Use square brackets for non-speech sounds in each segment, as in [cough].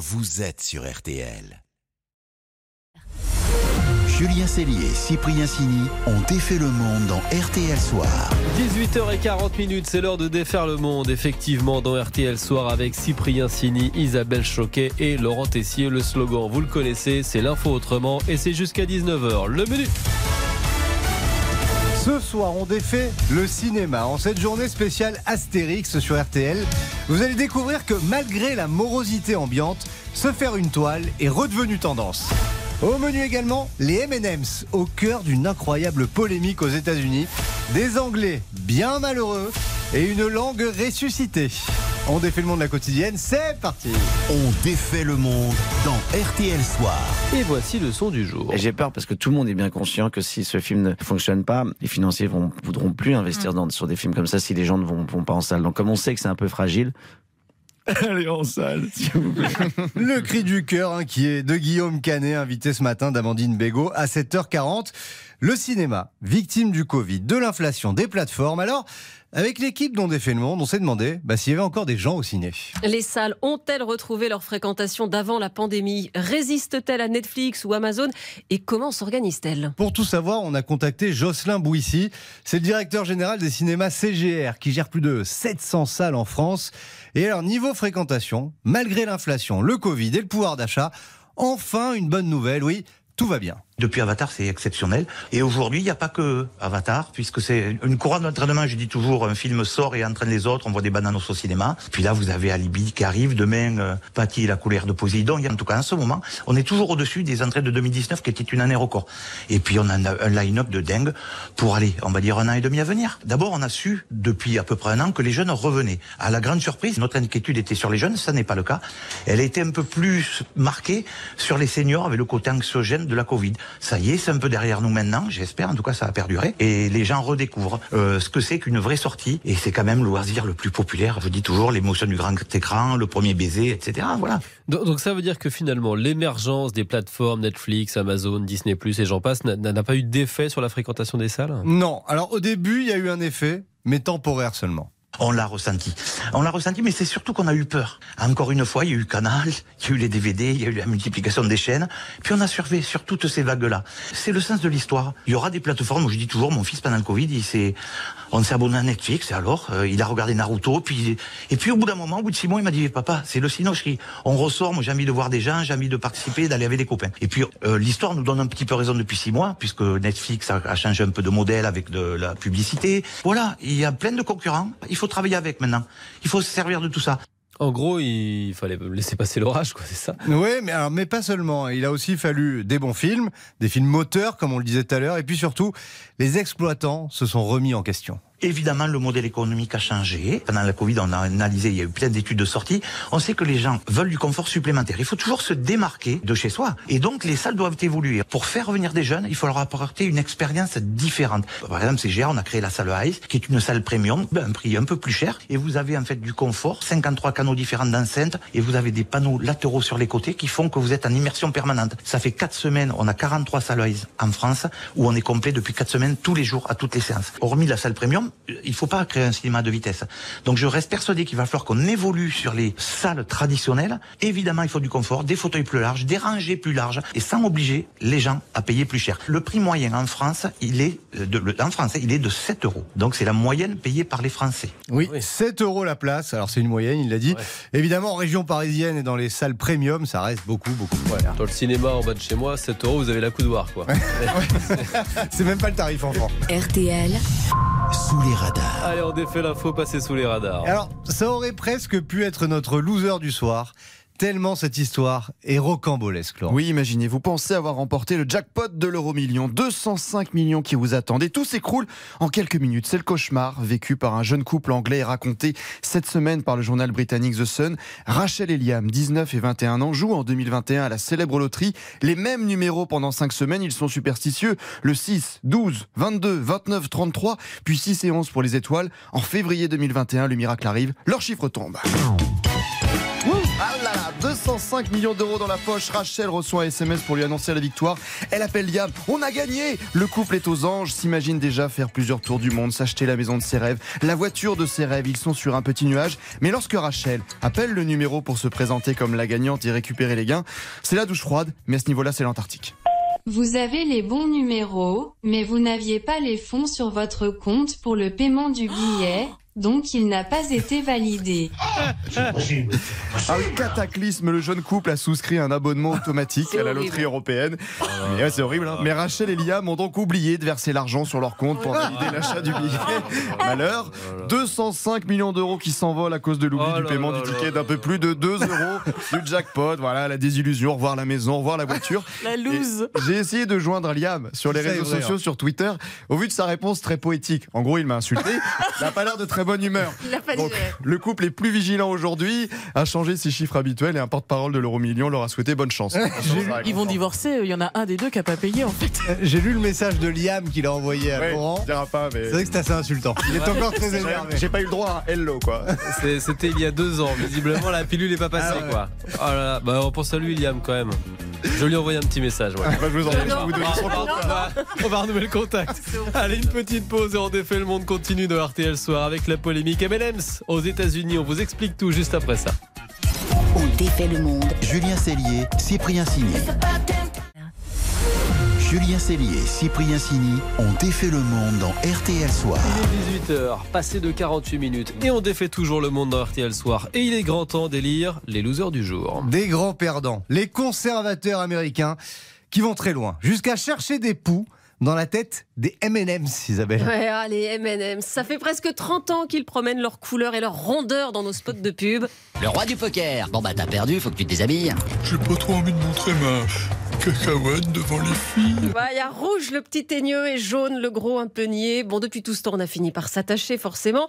vous êtes sur RTL. Julien Cellier et Cyprien Sini ont défait le monde dans RTL Soir. 18h40 minutes, c'est l'heure de défaire le monde. Effectivement, dans RTL Soir avec Cyprien Sini, Isabelle Choquet et Laurent Tessier. Le slogan, vous le connaissez, c'est l'info autrement et c'est jusqu'à 19h. Le menu. Ce soir, on défait le cinéma. En cette journée spéciale Astérix sur RTL, vous allez découvrir que malgré la morosité ambiante, se faire une toile est redevenu tendance. Au menu également, les M&M's au cœur d'une incroyable polémique aux États-Unis, des Anglais bien malheureux et une langue ressuscitée. On défait le monde de la quotidienne, c'est parti On défait le monde dans RTL Soir. Et voici le son du jour. Et j'ai peur parce que tout le monde est bien conscient que si ce film ne fonctionne pas, les financiers vont voudront plus investir dans, sur des films comme ça si les gens ne vont, vont pas en salle. Donc comme on sait que c'est un peu fragile, [laughs] Allez en salle, s'il vous plaît. [laughs] Le cri du cœur hein, qui est de Guillaume Canet, invité ce matin d'Amandine Bégaud à 7h40. Le cinéma, victime du Covid, de l'inflation, des plateformes. Alors, avec l'équipe dont défait le monde, on s'est demandé bah, s'il y avait encore des gens au ciné. Les salles ont-elles retrouvé leur fréquentation d'avant la pandémie? Résistent-elles à Netflix ou Amazon? Et comment s'organisent-elles Pour tout savoir, on a contacté Jocelyn Bouissy. C'est le directeur général des cinémas CGR qui gère plus de 700 salles en France. Et alors, niveau fréquentation, malgré l'inflation, le Covid et le pouvoir d'achat, enfin une bonne nouvelle, oui, tout va bien. Depuis Avatar, c'est exceptionnel. Et aujourd'hui, il n'y a pas que Avatar, puisque c'est une couronne d'entraînement. Je dis toujours, un film sort et entraîne les autres. On voit des bananes au cinéma. Puis là, vous avez Alibi qui arrive. Demain, euh, Patty la couleur de Poséidon. En tout cas, en ce moment, on est toujours au-dessus des entrées de 2019, qui était une année record. Et puis, on a un line-up de dingue pour aller, on va dire, un an et demi à venir. D'abord, on a su, depuis à peu près un an, que les jeunes revenaient. À la grande surprise, notre inquiétude était sur les jeunes. Ça n'est pas le cas. Elle a été un peu plus marquée sur les seniors avec le côté anxiogène de la Covid. Ça y est, c'est un peu derrière nous maintenant, j'espère, en tout cas ça va perdurer, et les gens redécouvrent euh, ce que c'est qu'une vraie sortie, et c'est quand même le loisir le plus populaire, je dis toujours, l'émotion du grand écran, le premier baiser, etc. Voilà. Donc, donc ça veut dire que finalement, l'émergence des plateformes Netflix, Amazon, Disney+, et j'en passe, n'a pas eu d'effet sur la fréquentation des salles? Non, alors au début, il y a eu un effet, mais temporaire seulement. On l'a ressenti. On l'a ressenti, mais c'est surtout qu'on a eu peur. Encore une fois, il y a eu Canal, il y a eu les DVD, il y a eu la multiplication des chaînes, puis on a survé sur toutes ces vagues-là. C'est le sens de l'histoire. Il y aura des plateformes où je dis toujours, mon fils pendant le Covid, il s'est, on s'est abonné à Netflix, et alors, euh, il a regardé Naruto, puis, et puis au bout d'un moment, au bout de six mois, il m'a dit, papa, c'est le cinoche on ressort, moi j'ai envie de voir des gens, j'ai envie de participer, d'aller avec des copains. Et puis, euh, l'histoire nous donne un petit peu raison depuis six mois, puisque Netflix a, a changé un peu de modèle avec de la publicité. Voilà, il y a plein de concurrents, il faut travailler avec maintenant. Il faut se servir de tout ça. En gros, il fallait laisser passer l'orage, quoi, c'est ça? Oui, mais, alors, mais pas seulement. Il a aussi fallu des bons films, des films moteurs, comme on le disait tout à l'heure, et puis surtout, les exploitants se sont remis en question. Évidemment, le modèle économique a changé. Pendant la Covid, on a analysé, il y a eu plein d'études de sortie. On sait que les gens veulent du confort supplémentaire. Il faut toujours se démarquer de chez soi. Et donc, les salles doivent évoluer. Pour faire revenir des jeunes, il faut leur apporter une expérience différente. Par exemple, CGA, on a créé la salle Ice, qui est une salle premium, ben, un prix un peu plus cher. Et vous avez en fait du confort, 53 canaux différents d'enceinte, et vous avez des panneaux latéraux sur les côtés qui font que vous êtes en immersion permanente. Ça fait 4 semaines, on a 43 salles Ice en France, où on est complet depuis 4 semaines, tous les jours, à toutes les séances. Hormis la salle premium, il faut pas créer un cinéma de vitesse. Donc je reste persuadé qu'il va falloir qu'on évolue sur les salles traditionnelles. Évidemment, il faut du confort, des fauteuils plus larges, des rangées plus larges, et sans obliger les gens à payer plus cher. Le prix moyen en France, il est de, le- en France, il est de 7 euros. Donc c'est la moyenne payée par les Français. Oui, Oui. 7 euros la place. Alors c'est une moyenne, il l'a dit. Ouais. Évidemment, en région parisienne et dans les salles premium, ça reste beaucoup, beaucoup moins cher. Dans le cinéma en bas de chez moi, 7 euros, vous avez la coudoir, quoi. [laughs] C'est même pas le tarif enfant. RTL, Sous les radars. Allez, on défait l'info, passer sous les radars. Alors, ça aurait presque pu être notre loser du soir, tellement cette histoire est rocambolesque, Laurent. Oui, imaginez, vous pensez avoir remporté le jackpot de l'euro million, 205 millions qui vous attendent et tout s'écroule en quelques minutes. C'est le cauchemar vécu par un jeune couple anglais et raconté cette semaine par le journal britannique The Sun. Rachel et Liam, 19 et 21 ans, jouent en 2021 à la célèbre loterie. Les mêmes numéros pendant 5 semaines, ils sont superstitieux. Le 6, 12, 22, 29, 33, puis 6 et 11 pour les étoiles. En février 2021, le miracle arrive, leur chiffre tombe. Ah là là, 205 205 millions d'euros dans la poche. Rachel reçoit un SMS pour lui annoncer la victoire. Elle appelle Liam. On a gagné Le couple est aux anges, s'imagine déjà faire plusieurs tours du monde, s'acheter la maison de ses rêves, la voiture de ses rêves. Ils sont sur un petit nuage. Mais lorsque Rachel appelle le numéro pour se présenter comme la gagnante et récupérer les gains, c'est la douche froide. Mais à ce niveau-là, c'est l'Antarctique. Vous avez les bons numéros, mais vous n'aviez pas les fonds sur votre compte pour le paiement du billet, donc il n'a pas été validé. Un cataclysme, le jeune couple a souscrit un abonnement automatique à la loterie européenne. Mais ouais, c'est horrible. hein. Mais Rachel et Liam ont donc oublié de verser l'argent sur leur compte pour valider l'achat du billet. Malheur, 205 millions d'euros qui s'envolent à cause de l'oubli Oh du paiement du ticket d'un peu plus de 2 euros du jackpot. Voilà, la désillusion, revoir la maison, revoir la voiture. [laughs] La Et J'ai essayé de joindre Liam sur les réseaux sociaux, sur Twitter, au vu de sa réponse très poétique. En gros, il m'a insulté. [laughs] Il n'a pas l'air de très bonne humeur. Donc, le couple est plus vigilant aujourd'hui, a changé ses chiffres habituels et un porte-parole de l'euro million leur a souhaité bonne chance. Ils vont divorcer, il y en a un des deux qui a pas payé en fait. Euh, J'ai lu le message de Liam qu'il a envoyé à Laurent. mais. C'est vrai que c'est assez insultant. Il est encore très énervé. J'ai pas eu le droit à un hello, quoi. C'était il y a deux ans. Visiblement, la pilule n'est pas passée, Ah ouais. quoi. Oh là là. Bah, on pense à lui, Liam, quand même. Je lui ai envoyé un petit message. ouais. Bah, je vous en prie, vous son on, va, on va renouveler le contact. Allez, une petite pause et on défait le monde continue de RTL Soir avec la polémique M&M's aux États-Unis. On vous explique tout juste après ça. On défait le monde. Julien Cellier, Cyprien Signé. Julien Cellier, Cyprien Signy ont défait le monde dans RTL Soir. Il est 18h, passé de 48 minutes et on défait toujours le monde dans RTL Soir. Et il est grand temps d'élire les losers du jour. Des grands perdants, les conservateurs américains qui vont très loin, jusqu'à chercher des poux dans la tête des M&M's, Isabelle. Ouais, ah, les M&M's. Ça fait presque 30 ans qu'ils promènent leur couleur et leur rondeur dans nos spots de pub. Le roi du poker. Bon bah t'as perdu, faut que tu te déshabilles. J'ai pas trop envie de montrer ma cacahuète devant les filles. Il y a rouge le petit teigneux et jaune le gros un peu niais. Bon, depuis tout ce temps, on a fini par s'attacher forcément.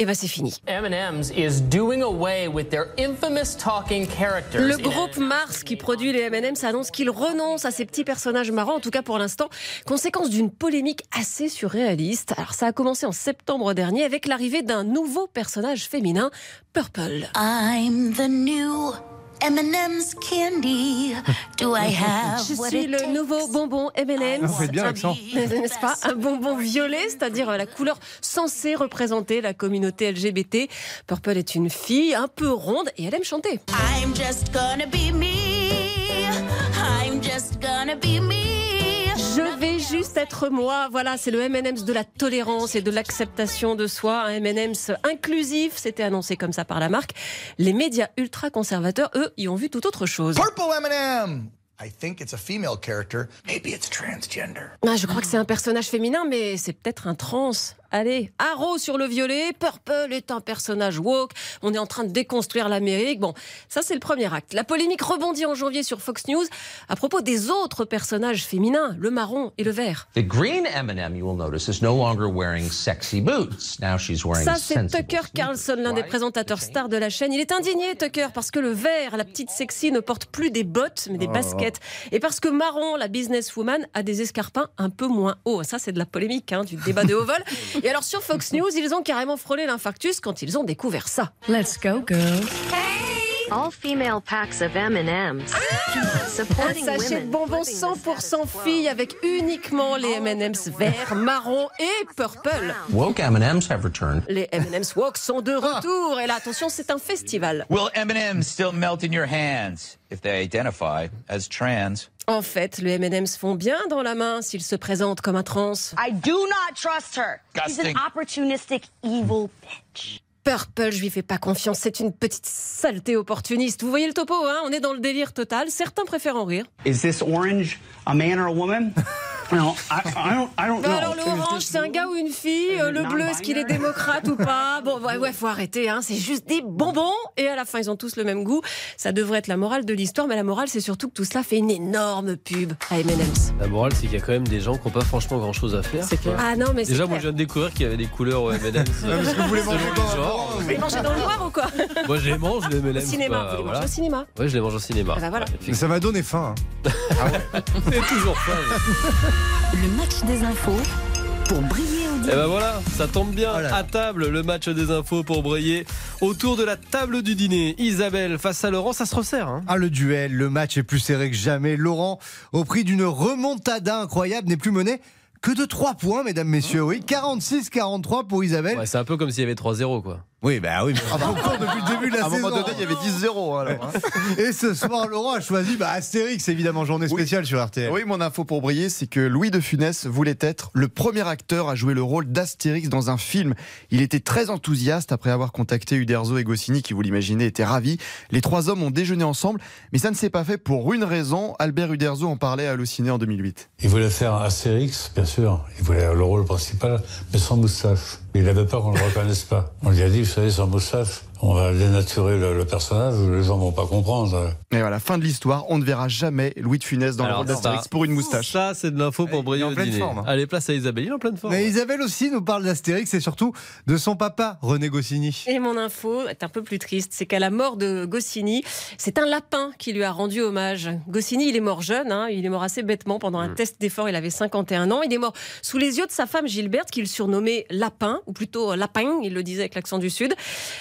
Et bah c'est fini. M&M's is doing away with their infamous talking characters. Le groupe Mars qui produit les M&M's annonce qu'il renonce à ces petits personnages marrants, en tout cas pour l'instant, conséquence d'une polémique assez surréaliste. Alors ça a commencé en septembre dernier avec l'arrivée d'un nouveau personnage féminin, Purple. I'm the new M&M's candy. Do I [laughs] have Je suis le nouveau bonbon M&M's. Ah, vous faites bien l'accent. N'est-ce pas Un bonbon violet, c'est-à-dire la couleur censée représenter la communauté LGBT. Purple est une fille un peu ronde et elle aime chanter. I'm just gonna be me. I'm just gonna be me. Je vais juste être moi. Voilà, c'est le M&M's de la tolérance et de l'acceptation de soi. Un M&M's inclusif, c'était annoncé comme ça par la marque. Les médias ultra-conservateurs, eux, y ont vu tout autre chose. Purple M&M. I think it's a female character. Maybe it's transgender. Ah, je crois que c'est un personnage féminin, mais c'est peut-être un trans. Allez, Arrow sur le violet, Purple est un personnage woke. On est en train de déconstruire l'Amérique. Bon, ça c'est le premier acte. La polémique rebondit en janvier sur Fox News à propos des autres personnages féminins, le marron et le vert. The green M&M, you will notice, is no longer wearing sexy boots. Now she's wearing Ça, c'est Tucker Carlson, l'un des présentateurs stars de la chaîne. Il est indigné, Tucker, parce que le vert, la petite sexy, ne porte plus des bottes, mais des Oh. baskets. Et parce que Marron, la businesswoman, a des escarpins un peu moins hauts. Ça, c'est de la polémique, hein, du débat de haut vol. [laughs] Et alors, sur Fox News, ils ont carrément frôlé l'infarctus quand ils ont découvert ça. Let's go, girl. All female packs of M&M's. Un Supporting sachet de bonbons 100% filles avec uniquement les M&M's verts, marron et purple. Woke M&Ms have returned. Les M&M's Walk sont de retour. Et là, attention, c'est un festival. Will M&M's still melt in your hands if they identify as trans? En fait, les M&M's font bien dans la main s'ils se présentent comme un trans. I do not trust her. She's an opportunistic, evil bitch. Purple, je lui fais pas confiance, c'est une petite saleté opportuniste. Vous voyez le topo, hein On est dans le délire total. Certains préfèrent en rire. Is this orange a man or a woman? [laughs] no, I, I don't. I don't Bah know. alors c'est un gars ou une fille Euh, Le bleu, est-ce qu'il est démocrate ou pas [laughs] Bon, ouais, ouais, faut arrêter. Hein. C'est juste des bonbons et à la fin, ils ont tous le même goût. Ça devrait être la morale de l'histoire, mais la morale, c'est surtout que tout cela fait une énorme pub à M&M's. La morale, c'est qu'il y a quand même des gens qui n'ont pas franchement grand chose à faire. C'est clair. quoi. Ah non, mais c'est Déjà, clair. moi, je viens de découvrir qu'il y avait des couleurs au M&M's. [laughs] parce que vous les mangez genres. Vous les mangez dans le noir ou quoi [laughs] Moi, je les mange, les Au M&M's. cinéma, quoi, vous les voilà. mangez au cinéma. Ouais, je les mange au cinéma. Ah bah voilà. Mais ça m'a donné faim. hein. C'est toujours ça. Le match des infos pour briller au Et ben voilà, ça tombe bien. À table, le match des infos pour briller autour de la table du dîner. Isabelle face à Laurent, ça se resserre. hein. Ah, le duel, le match est plus serré que jamais. Laurent, au prix d'une remontada incroyable, n'est plus mené que de 3 points, mesdames, messieurs. Oui, 46-43 pour Isabelle. Ouais, c'est un peu comme s'il y avait 3-0 quoi. Oui, bah oui, mais on court depuis le début de la À un saison. moment donné, il y avait 10-0. alors, hein. Et ce soir, Laurent a choisi bah, Astérix, évidemment, journée spéciale sur RTL. Oui, mon info pour briller, c'est que Louis de Funès voulait être le premier acteur à jouer le rôle d'Astérix dans un film. Il était très enthousiaste après avoir contacté Uderzo et Goscinny, qui, vous l'imaginez, étaient ravis. Les trois hommes ont déjeuné ensemble, mais ça ne s'est pas fait pour une raison. Albert Uderzo en parlait à Allociné en 2008. Il voulait faire Astérix, bien sûr. Il voulait le rôle principal, mais sans moustache. Il avait peur qu'on ne le reconnaisse pas. On lui a dit, vous savez, sans moustache, on va dénaturer le, le personnage, les gens vont pas comprendre. Et voilà, fin de l'histoire, on ne verra jamais Louis de Funès dans le Alors, rôle d'Astérix pour une moustache. Ça, c'est de l'info pour briller en au pleine dîner. forme, hein. Allez, place à Isabelle. Il est en pleine forme. Mais Isabelle aussi nous parle d'Astérix et surtout de son papa, René Goscinny. Et mon info est un peu plus triste, c'est qu'à la mort de Goscinny, c'est un lapin qui lui a rendu hommage. Goscinny, il est mort jeune, hein, il est mort assez bêtement pendant un test d'effort, il avait 51 ans. Il est mort sous les yeux de sa femme Gilberte, qu'il surnommait Lapin, ou plutôt Lapin, il le disait avec l'accent du Sud.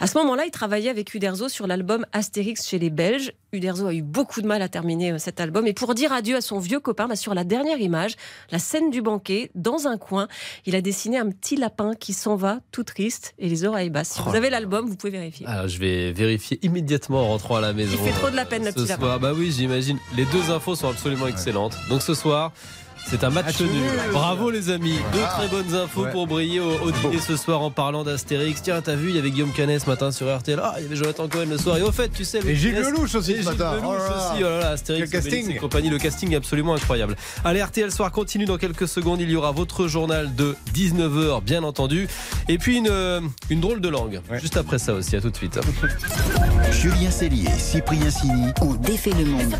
À ce moment-là, il travaillait avec Uderzo sur l'album Astérix chez les Belges. Uderzo a eu beaucoup de mal à terminer euh, cet album. Et pour dire adieu à son vieux copain, bah, sur la dernière image, la scène du banquet, dans un coin, il a dessiné un petit lapin qui s'en va tout triste et les oreilles basses. Si Oh vous avez l'album, vous pouvez vérifier. Alors, je vais vérifier immédiatement en rentrant à la maison. Il fait trop de la peine, le Ce petit lapin. soir, bah oui, j'imagine. Les deux infos sont absolument excellentes. Donc ce soir. C'est un match Match nul. Bravo les amis. Deux Ah. très bonnes infos Ouais. pour briller au, au dîner ce soir en parlant d'Astérix. Tiens, t'as vu, il y avait Guillaume Canet ce matin sur RTL. Ah, il y avait Jonathan Cohen le soir. Et au fait, tu sais, le Et Gilles Lelouch aussi Et ce Gilles matin. Lelouch Oh là là. aussi. Oh là là, Astérix, Obélix casting. et compagnie. Le casting est absolument incroyable. Allez, RTL Soir continue dans quelques secondes. Il y aura votre journal de 19h, bien entendu. Et puis une, euh, une drôle de langue. Juste après ça aussi. À tout de suite. Julien Cellier, Cyprien Sini On défait le monde.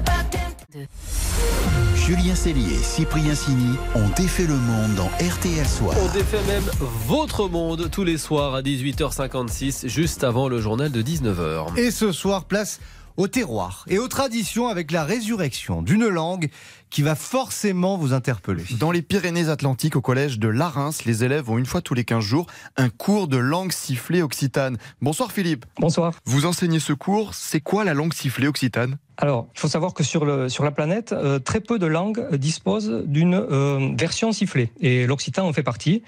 Julien Cellier, Cyprien Sini ont défait le monde dans RTL Soir. On défait même votre monde tous les soirs à 18h56, juste avant le journal de 19h. Et ce soir, place au terroir et aux traditions avec la résurrection d'une langue qui va forcément vous interpeller. Dans les Pyrénées-Atlantiques, au collège de Larins, les élèves ont une fois tous les 15 jours un cours de langue sifflée occitane. Bonsoir Philippe. Bonsoir. Vous enseignez ce cours, c'est quoi la langue sifflée occitane? Alors, il faut savoir que sur, le, sur la planète, euh, très peu de langues disposent d'une euh, version sifflée. Et l'occitan en fait partie.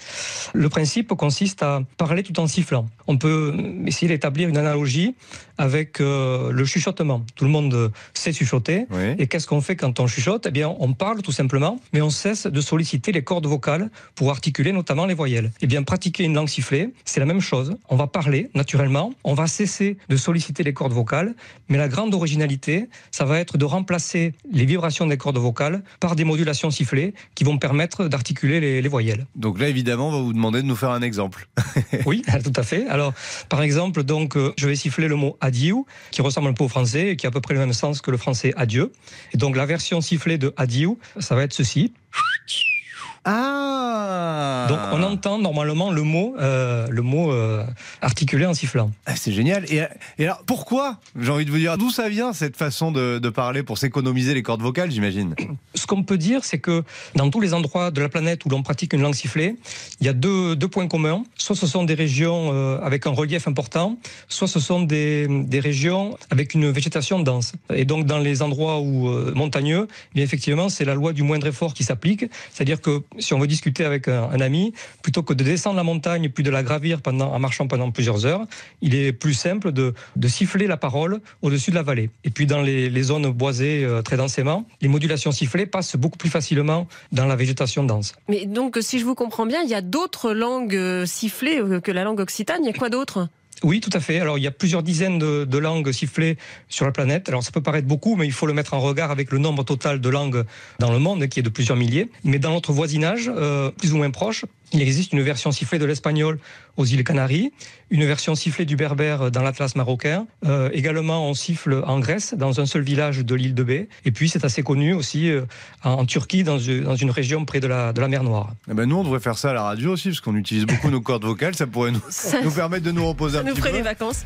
Le principe consiste à parler tout en sifflant. On peut euh, essayer d'établir une analogie avec euh, le chuchotement. Tout le monde sait chuchoter. Et qu'est-ce qu'on fait quand on chuchote? Eh bien, on parle tout simplement, mais on cesse de solliciter les cordes vocales pour articuler notamment les voyelles. Eh bien, pratiquer une langue sifflée, c'est la même chose. On va parler naturellement, on va cesser de solliciter les cordes vocales, mais la grande originalité, ça va être de remplacer les vibrations des cordes vocales par des modulations sifflées qui vont permettre d'articuler les, les voyelles. Donc là, évidemment, on va vous demander de nous faire un exemple. [laughs] Oui, [laughs] tout à fait. Alors, par exemple, donc, euh, je vais siffler le mot adieu, qui ressemble un peu au français et qui a à peu près le même sens que le français adieu. Et donc, la version sifflée de adieu, ça va être ceci. Ah Donc, on entend normalement le mot, euh, le mot euh, articulé en sifflant. Ah, C'est génial. Et, et alors, pourquoi J'ai envie de vous dire, d'où ça vient cette façon de, de parler pour s'économiser les cordes vocales, j'imagine? Ce qu'on peut dire, c'est que dans tous les endroits de la planète où l'on pratique une langue sifflée, il y a deux, deux points communs. Soit ce sont des régions euh, avec un relief important, soit ce sont des, des régions avec une végétation dense. Et donc dans les endroits où montagneux, bien effectivement, c'est la loi du moindre effort qui s'applique. C'est-à-dire que si on veut discuter avec un, un ami, plutôt que de descendre la montagne puis de la gravir pendant, en marchant pendant plusieurs heures, il est plus simple de, de siffler la parole au-dessus de la vallée. Et puis dans les, les zones boisées euh, très densément, les modulations sifflées passent beaucoup plus facilement dans la végétation dense. Mais donc, si je vous comprends bien, il y a d'autres langues euh, sifflées euh, que la langue occitane. Il y a quoi d'autre? Oui, tout à fait. Alors, il y a plusieurs dizaines de, langues sifflées sur la planète. Alors, ça peut paraître beaucoup, mais il faut le mettre en regard avec le nombre total de langues dans le monde, qui est de plusieurs milliers. Mais dans notre voisinage, euh, plus ou moins proche, il existe une version sifflée de l'espagnol aux îles Canaries, une version sifflée du berbère dans l'Atlas marocain. Euh, également, on siffle en Grèce, dans un seul village de l'île de Bé. Et puis, c'est assez connu aussi euh, en, en Turquie, dans, une- dans une région près de la, de la mer Noire. Eh ben, Nous, on devrait faire ça à la radio aussi, parce qu'on utilise beaucoup nos cordes vocales. Ça pourrait nous, Ça- nous permettre de nous reposer Ça un nous petit ferait peu. des vacances.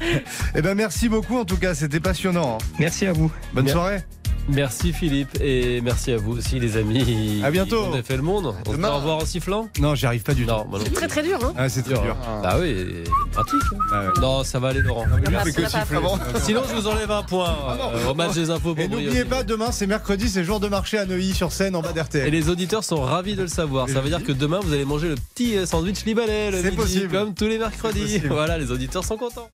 Eh ben, merci beaucoup, en tout cas, c'était passionnant. hein. Merci à vous. Bonne Bien. soirée. Merci Philippe et merci à vous aussi les amis. À bientôt. On a fait le monde. On se au revoir en sifflant? Non, j'y arrive pas du tout. C'est très très dur. Hein Ah, c'est très dur. Bah oui, pratique. hein. Non, ça va aller Laurent. Ah, que siffler. [laughs] Sinon, je vous enlève un point euh, au match des infos. Et pour n'oubliez Brieuc. pas, demain c'est mercredi, c'est jour de marché à Neuilly sur scène en bas Et d'RTL. les auditeurs sont ravis de le savoir. Ça veut dire que demain, vous allez manger le petit euh, sandwich libanais le midi, possible. comme tous les mercredis. Voilà, les auditeurs sont contents.